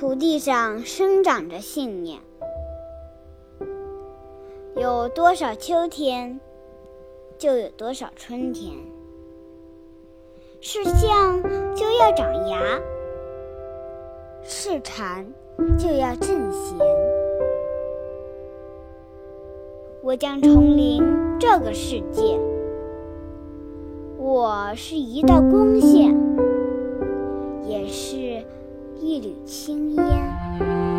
土地上生长着信念。有多少秋天，就有多少春天。是象就要长芽，是蝉就要振弦。我将重临这个世界，我是一道光线，一缕青烟。